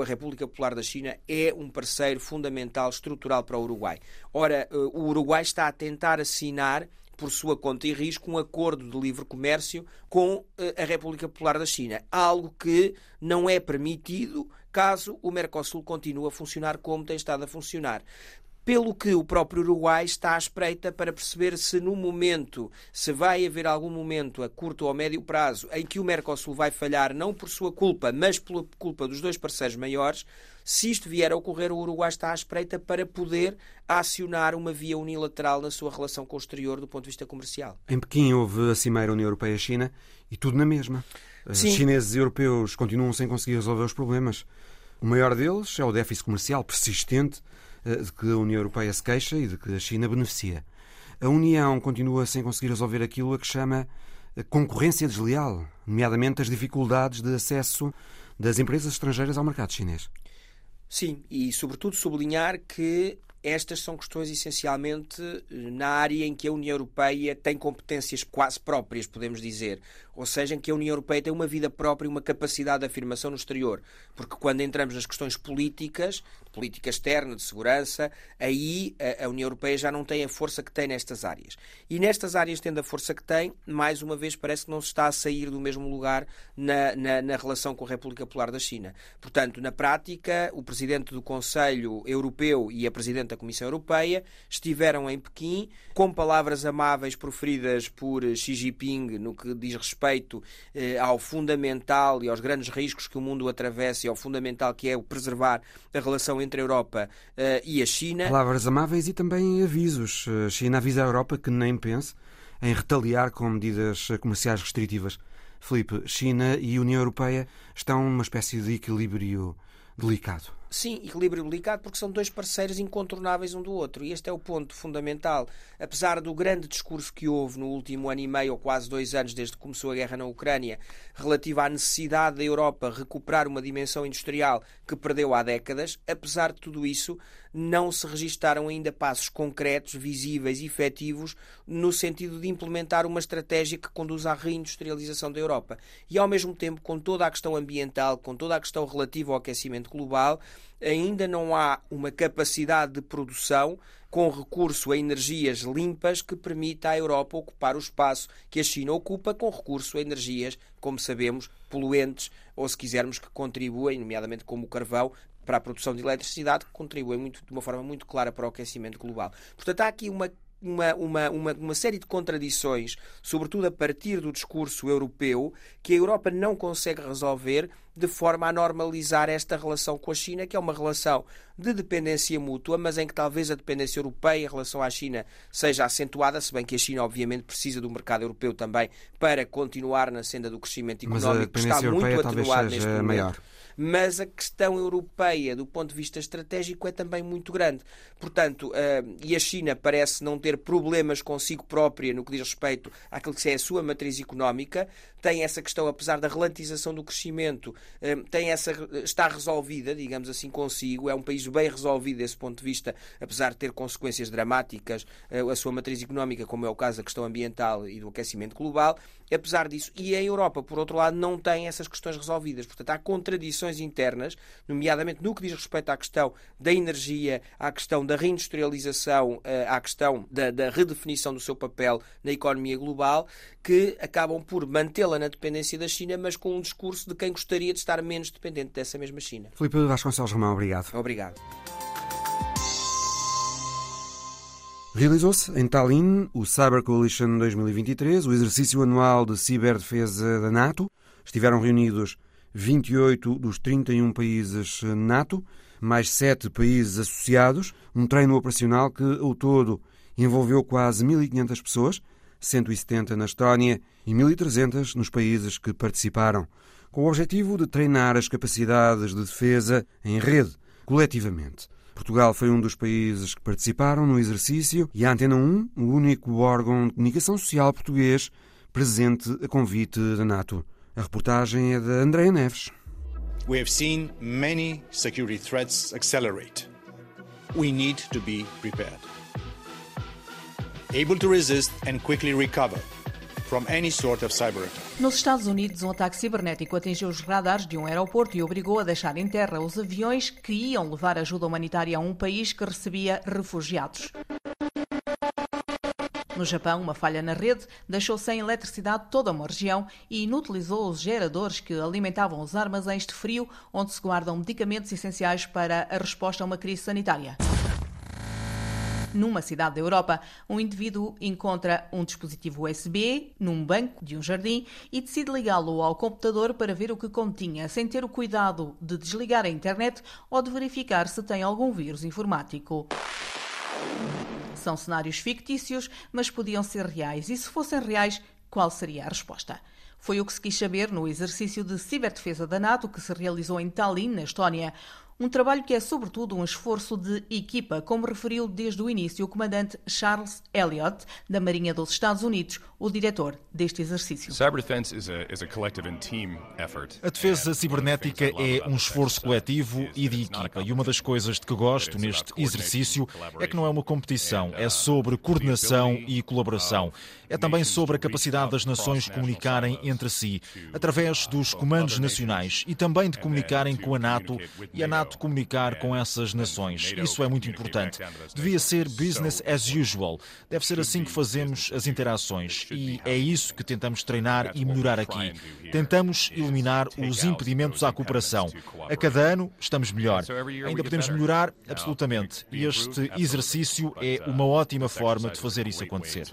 a República Popular da China é um parceiro fundamental, estrutural para o Uruguai. Ora, eh, o Uruguai está a tentar assinar por sua conta e risco, um acordo de livre comércio com eh, a República Popular da China. Algo que não é permitido caso o Mercosul continue a funcionar como tem estado a funcionar pelo que o próprio Uruguai está à espreita para perceber se no momento, se vai haver algum momento a curto ou médio prazo em que o Mercosul vai falhar, não por sua culpa, mas pela culpa dos dois parceiros maiores, se isto vier a ocorrer, o Uruguai está à espreita para poder acionar uma via unilateral na sua relação com o exterior do ponto de vista comercial. Em Pequim houve a Cimeira União Europeia-China e tudo na mesma. Sim. Chineses e europeus continuam sem conseguir resolver os problemas. O maior deles é o déficit comercial persistente eh, de que a União Europeia se queixa e de que a China beneficia. A União continua sem conseguir resolver aquilo a que chama concorrência desleal, nomeadamente as dificuldades de acesso das empresas estrangeiras ao mercado chinês. Sim, e sobretudo sublinhar que estas são questões essencialmente eh, na área em que a União Europeia tem competências quase próprias, podemos dizer. Ou seja, em que a União Europeia tem uma vida própria e uma capacidade de afirmação no exterior. Porque quando entramos nas questões políticas, política externa, de segurança, aí a, União Europeia já não tem a força que tem nestas áreas. E nestas áreas, tendo a força que tem, mais uma vez parece que não se está a sair do mesmo lugar na, na, na relação com a República Popular da China. Portanto, na prática, o Presidente do Conselho Europeu e a Presidente da Comissão Europeia estiveram em Pequim com palavras amáveis proferidas por Xi Jinping no que diz respeito eh, ao fundamental e aos grandes riscos que o mundo atravessa e ao fundamental que é o preservar a relação entre a Europa uh, e a China. Palavras amáveis e também avisos. A China avisa a Europa que nem pense em retaliar com medidas comerciais restritivas. Felipe, China e União Europeia estão numa espécie de equilíbrio delicado. Sim, equilíbrio delicado porque são dois parceiros incontornáveis um do outro. E este é o ponto fundamental. Apesar do grande discurso que houve no último ano e meio, ou quase dois anos, desde que começou a guerra na Ucrânia, relativa à necessidade da Europa recuperar uma dimensão industrial que perdeu há décadas, apesar de tudo isso, não se registaram ainda passos concretos, visíveis e efetivos no sentido de implementar uma estratégia que conduza à reindustrialização da Europa. E, ao mesmo tempo, com toda a questão ambiental, com toda a questão relativa ao aquecimento global, ainda não há uma capacidade de produção com recurso a energias limpas que permita à Europa ocupar o espaço que a China ocupa com recurso a energias, como sabemos, poluentes ou, se quisermos, que contribuem, nomeadamente como o carvão, para a produção de eletricidade, que contribuem muito, de uma forma muito clara para o aquecimento global. Portanto, há aqui uma uma, uma, uma, uma série de contradições, sobretudo a partir do discurso europeu, que a Europa não consegue resolver de forma a normalizar esta relação com a China, que é uma relação de dependência mútua, mas em que talvez a dependência europeia em relação à China seja acentuada, se bem que a China, obviamente, precisa do mercado europeu também para continuar na senda do crescimento económico, que está muito atenuado neste momento. Maior mas a questão europeia, do ponto de vista estratégico, é também muito grande. Portanto, uh, e a China parece não ter problemas consigo própria no que diz respeito àquilo que é a sua matriz económica, tem essa questão, apesar da ralentização do crescimento, uh, tem essa, está resolvida, digamos assim, consigo. É um país bem resolvido desse ponto de vista, apesar de ter consequências dramáticas, uh, a sua matriz económica, como é o caso da questão ambiental e do aquecimento global. Apesar disso, e a Europa, por outro lado, não tem essas questões resolvidas. Portanto, há contradições internas, nomeadamente no que diz respeito à questão da energia, à questão da reindustrialização, eh, à questão da, da redefinição do seu papel na economia global, que acabam por mantê-la na dependência da China, mas com um discurso de quem gostaria de estar menos dependente dessa mesma China. Filipe Vasconcelos Romão, obrigado. Obrigado. Realizou-se em Tallinn o Cyber Coalition 2023, o exercício anual de ciberdefesa da NATO. Estiveram reunidos 28 dos 31 países NATO, mais 7 países associados, um treino operacional que, ao todo, envolveu quase 1.500 pessoas, 170 na Estónia e 1.300 nos países que participaram, com o objetivo de treinar as capacidades de defesa em rede, coletivamente. Portugal foi um dos países que participaram no exercício e a Antena 1, o único órgão de comunicação social português presente a convite da NATO. A reportagem é de Andréa Neves. We have seen many security threats accelerate. We need to be prepared. Able to resist and quickly recover from any sort of cyber. Nos Estados Unidos, um ataque cibernético atingiu os radares de um aeroporto e obrigou a deixar em terra os aviões que iam levar ajuda humanitária a um país que recebia refugiados. No Japão, uma falha na rede deixou sem eletricidade toda uma região e inutilizou os geradores que alimentavam os armazéns de frio onde se guardam medicamentos essenciais para a resposta a uma crise sanitária. Numa cidade da Europa, um indivíduo encontra um dispositivo USB num banco de um jardim e decide ligá-lo ao computador para ver o que continha, sem ter o cuidado de desligar a internet ou de verificar se tem algum vírus informático. São cenários fictícios, mas podiam ser reais. E se fossem reais, qual seria a resposta? Foi o que se quis saber no exercício de ciberdefesa da NATO que se realizou em Tallinn, na Estónia. Um trabalho que é, sobretudo, um esforço de equipa, como referiu desde o início o comandante Charles Elliott, da Marinha dos Estados Unidos, o diretor deste exercício. A defesa cibernética é um esforço coletivo e de equipa. E uma das coisas de que gosto neste exercício é que não é uma competição, é sobre coordenação e colaboração. É também sobre a capacidade das nações comunicarem entre si, através dos comandos nacionais e também de comunicarem com a NATO e a NATO comunicar com essas nações. Isso é muito importante. Devia ser business as usual. Deve ser assim que fazemos as interações e é isso que tentamos treinar e melhorar aqui. Tentamos eliminar os impedimentos à cooperação. A cada ano estamos melhor. Ainda podemos melhorar? Absolutamente. E este exercício é uma ótima forma de fazer isso acontecer.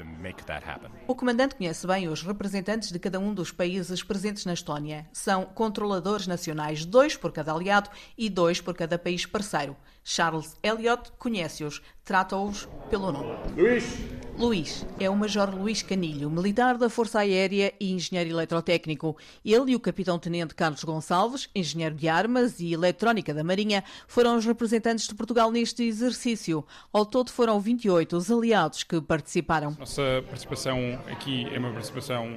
O comandante conhece bem os representantes de cada um dos países presentes na Estónia. São controladores nacionais, dois por cada aliado e dois por cada país parceiro. Charles Elliott conhece-os, trata-os pelo nome. Luís. Luís é o Major Luís Canilho, militar da Força Aérea e engenheiro eletrotécnico. Ele e o Capitão-Tenente Carlos Gonçalves, engenheiro de armas e eletrónica da Marinha, foram os representantes de Portugal neste exercício. Ao todo foram 28 os aliados que participaram. Nossa participação aqui é uma participação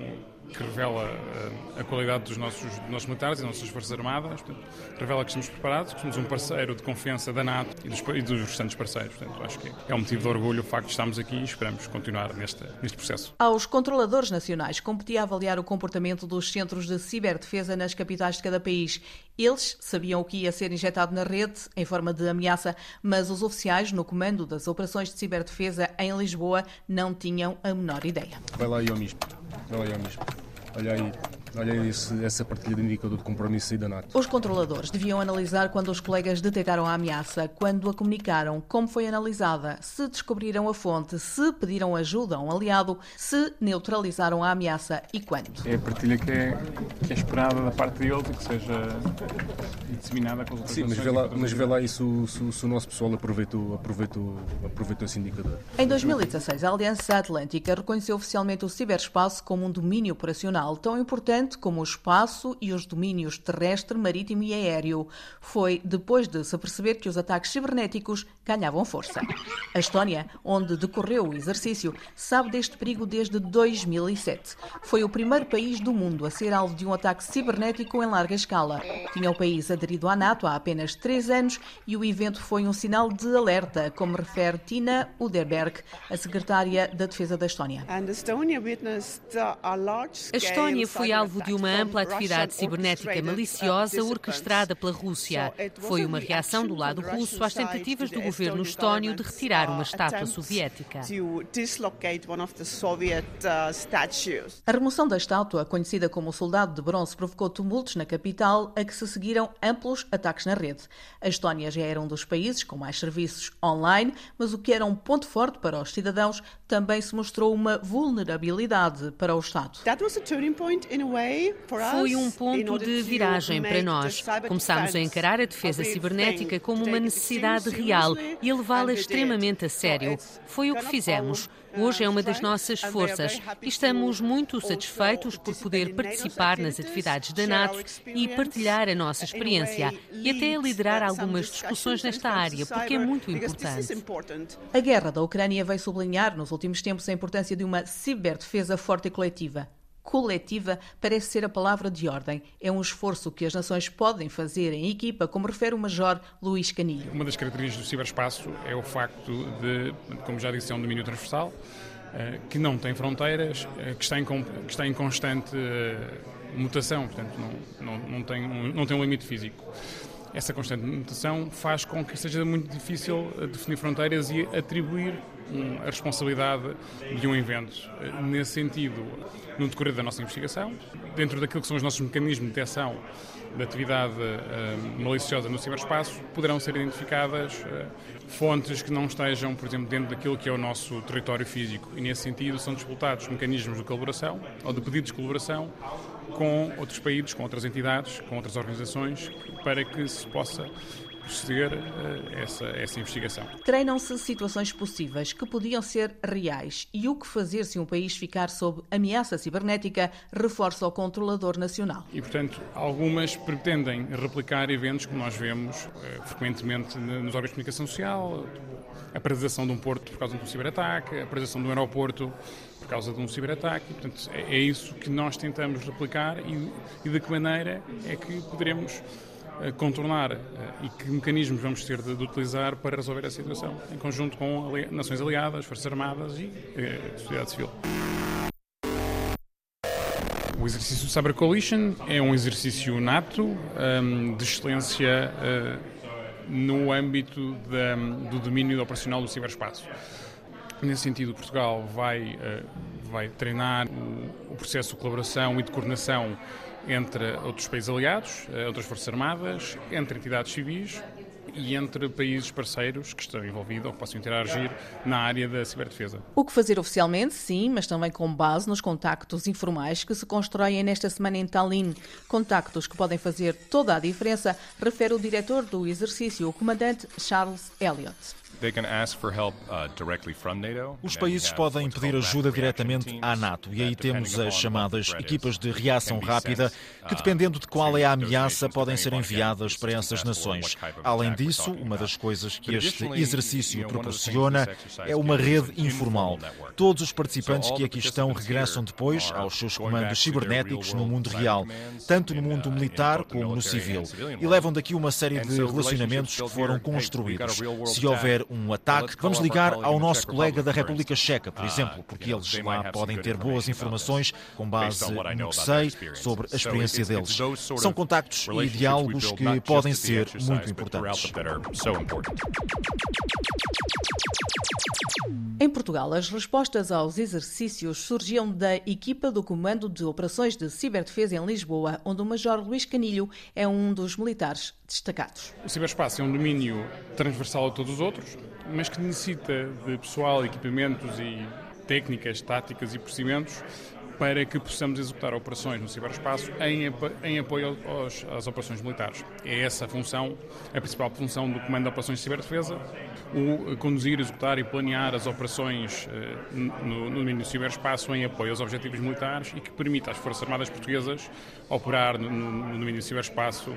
que revela uh, a qualidade dos nossos, dos nossos militares e das nossas Forças Armadas, portanto, revela que estamos preparados, que somos um parceiro de confiança da NATO e dos, e dos restantes parceiros. Portanto, acho que é um motivo de orgulho o facto de estarmos aqui e esperamos continuar neste, neste processo. Aos controladores nacionais competia avaliar o comportamento dos centros de ciberdefesa nas capitais de cada país. Eles sabiam o que ia ser injetado na rede em forma de ameaça, mas os oficiais no comando das operações de ciberdefesa em Lisboa não tinham a menor ideia. Vai lá eu mesmo. Vai lá eu mesmo. Olha esse, essa partilha de indicador de compromisso e da NATO. Os controladores deviam analisar quando os colegas detectaram a ameaça, quando a comunicaram, como foi analisada, se descobriram a fonte, se pediram ajuda a um aliado, se neutralizaram a ameaça e quando. É a partilha que é, que é esperada da parte deles e que seja disseminada com os Sim, mas vê lá, mas vê lá aí se o, se, se o nosso pessoal aproveitou, aproveitou, aproveitou esse indicador. Em 2016, a Aliança Atlântica reconheceu oficialmente o ciberespaço como um domínio operacional tão importante como o espaço e os domínios terrestre, marítimo e aéreo. Foi depois de se perceber que os ataques cibernéticos ganhavam força. A Estónia, onde decorreu o exercício, sabe deste perigo desde 2007. Foi o primeiro país do mundo a ser alvo de um ataque cibernético em larga escala. Tinha o país aderido à NATO há apenas três anos e o evento foi um sinal de alerta, como refere Tina Uderberg, a secretária da Defesa da Estónia. A Estónia foi alvo de uma ampla atividade cibernética maliciosa orquestrada pela Rússia. Foi uma reação do lado russo às tentativas do governo estónio de retirar uma estátua soviética. A remoção da estátua, conhecida como o Soldado de Bronze, provocou tumultos na capital, a que se seguiram amplos ataques na rede. A Estónia já era um dos países com mais serviços online, mas o que era um ponto forte para os cidadãos também se mostrou uma vulnerabilidade para o Estado. Foi um ponto de viragem para nós. Começámos a encarar a defesa cibernética como uma necessidade real e a levá-la extremamente a sério. Foi o que fizemos. Hoje é uma das nossas forças e estamos muito satisfeitos por poder participar nas atividades da NATO e partilhar a nossa experiência e até liderar algumas discussões nesta área, porque é muito importante. A guerra da Ucrânia veio sublinhar nos últimos tempos a importância de uma ciberdefesa forte e coletiva coletiva parece ser a palavra de ordem. É um esforço que as nações podem fazer em equipa, como refere o Major Luís Canilho. Uma das características do ciberespaço é o facto de, como já disse, é um domínio transversal, eh, que não tem fronteiras, eh, que está em, que está em constante eh, mutação, portanto não, não, não, tem, não tem um limite físico. Essa constante mutação faz com que seja muito difícil definir fronteiras e atribuir a responsabilidade de um evento. Nesse sentido, no decorrer da nossa investigação, dentro daquilo que são os nossos mecanismos de detecção da atividade uh, maliciosa no ciberespaço, poderão ser identificadas uh, fontes que não estejam, por exemplo, dentro daquilo que é o nosso território físico. E, nesse sentido, são disputados mecanismos de colaboração ou de pedidos de colaboração com outros países, com outras entidades, com outras organizações, para que se possa proceder a essa, essa investigação. Treinam-se situações possíveis que podiam ser reais e o que fazer se um país ficar sob ameaça cibernética reforça o controlador nacional. E, portanto, algumas pretendem replicar eventos que nós vemos eh, frequentemente nos órgãos de comunicação social, a paralisação de um porto por causa de um ciberataque, a paralisação de um aeroporto por causa de um ciberataque. Portanto, é, é isso que nós tentamos replicar e, e de que maneira é que poderemos contornar e que mecanismos vamos ter de, utilizar para resolver a situação, em conjunto com Nações Aliadas, Forças Armadas e a sociedade civil. O exercício Cyber Coalition é um exercício nato um, de excelência no âmbito do domínio operacional do ciberespaço. Nesse sentido, Portugal vai, vai treinar o processo de colaboração e de coordenação entre outros países aliados, eh, outras forças armadas, entre entidades civis e entre países parceiros que estão envolvidos ou que possam interagir na área da ciberdefesa. O que fazer oficialmente, sim, mas também com base nos contactos informais que se constroem nesta semana em Tallinn. Contactos que podem fazer toda a diferença, refere o diretor do exercício, o comandante Charles Elliott. Uh, Os países podem pedir ajuda diretamente à NATO. E aí temos as chamadas equipas de reação rápida, que dependendo de qual é a ameaça, podem ser enviadas para essas nações. Além disso, uma das coisas que este exercício proporciona é uma rede informal. Todos os participantes que aqui estão regressam depois aos seus comandos cibernéticos no mundo real, tanto no mundo militar como no civil, e levam daqui uma série de relacionamentos que foram construídos. Se houver um ataque, vamos ligar ao nosso colega da República Checa, por exemplo, porque eles lá podem ter boas informações com base no que sei sobre a experiência deles. São contactos e diálogos que podem ser muito importantes. Em Portugal, as respostas aos exercícios surgiam da equipa do Comando de Operações de Ciberdefesa em Lisboa, onde o Major Luís Canilho é um dos militares destacados. O ciberespaço é um domínio transversal a todos os outros, mas que necessita de pessoal, equipamentos e técnicas, táticas e procedimentos para que possamos executar operações no ciberespaço em, em apoio aos, às operações militares. É essa a função, a principal função do Comando de Operações de Ciberdefesa, o conduzir, executar e planear as operações eh, no, no domínio do ciberespaço em apoio aos objetivos militares e que permita às Forças Armadas Portuguesas operar no, no domínio do ciberespaço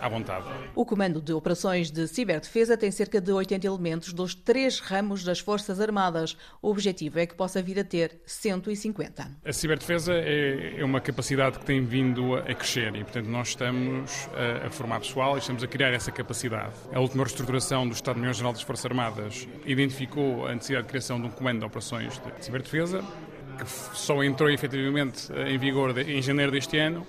à vontade. O Comando de Operações de Ciberdefesa tem cerca de 80 elementos dos três ramos das Forças Armadas. O objetivo é que possa vir a ter 150. A ciberdefesa é, é uma capacidade que tem vindo a crescer e, portanto, nós estamos a, a formar pessoal e estamos a criar essa capacidade. A última reestruturação do Estado-Maior-General das Forças Armadas identificou a necessidade de criação de um Comando de Operações de Ciberdefesa que só entrou efetivamente em vigor em janeiro deste ano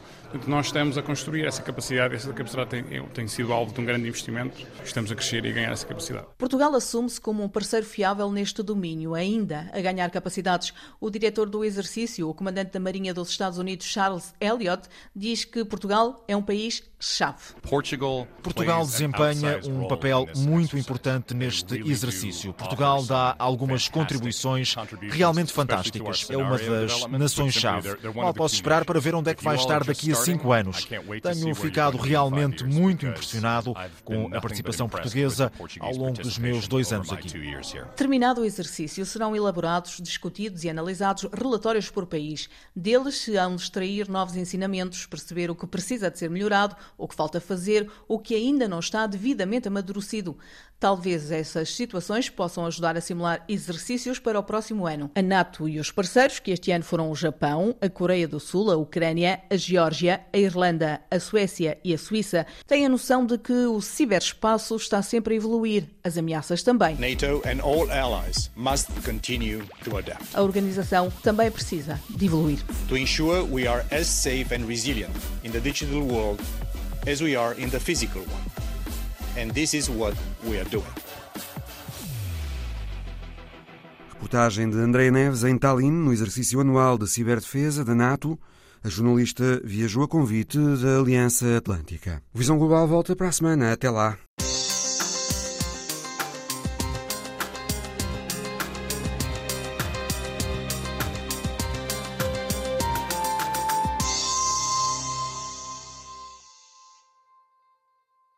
nós estamos a construir essa capacidade, essa capacidade tem, tem sido alvo de um grande investimento, estamos a crescer e a ganhar essa capacidade. Portugal assume-se como um parceiro fiável neste domínio, ainda a ganhar capacidades. O diretor do exercício, o comandante da Marinha dos Estados Unidos, Charles Elliott, diz que Portugal é um país chave. Portugal desempenha um papel muito importante neste exercício. Portugal dá algumas contribuições realmente fantásticas. É uma das nações-chave. Mal posso esperar para ver onde é que vai estar daqui a cinco anos. Tenho ficado realmente muito impressionado com a participação portuguesa ao longo dos meus dois anos aqui. Terminado o exercício, serão elaborados, discutidos e analisados relatórios por país. Deles se hão de extrair novos ensinamentos, perceber o que precisa de ser melhorado, o que falta fazer, o que ainda não está devidamente amadurecido. Talvez essas situações possam ajudar a simular exercícios para o próximo ano. A NATO e os parceiros, que este ano foram o Japão, a Coreia do Sul, a Ucrânia, a Geórgia, a Irlanda, a Suécia e a Suíça, têm a noção de que o ciberespaço está sempre a evoluir, as ameaças também. NATO and all allies must continue to adapt. A organização também precisa de evoluir. To ensure we are as safe and resilient in the digital world as we are in the physical one. And this is what we are doing. Reportagem de André Neves em Tallinn, no exercício anual de ciberdefesa da NATO. A jornalista viajou a convite da Aliança Atlântica. Visão Global volta para a semana. Até lá.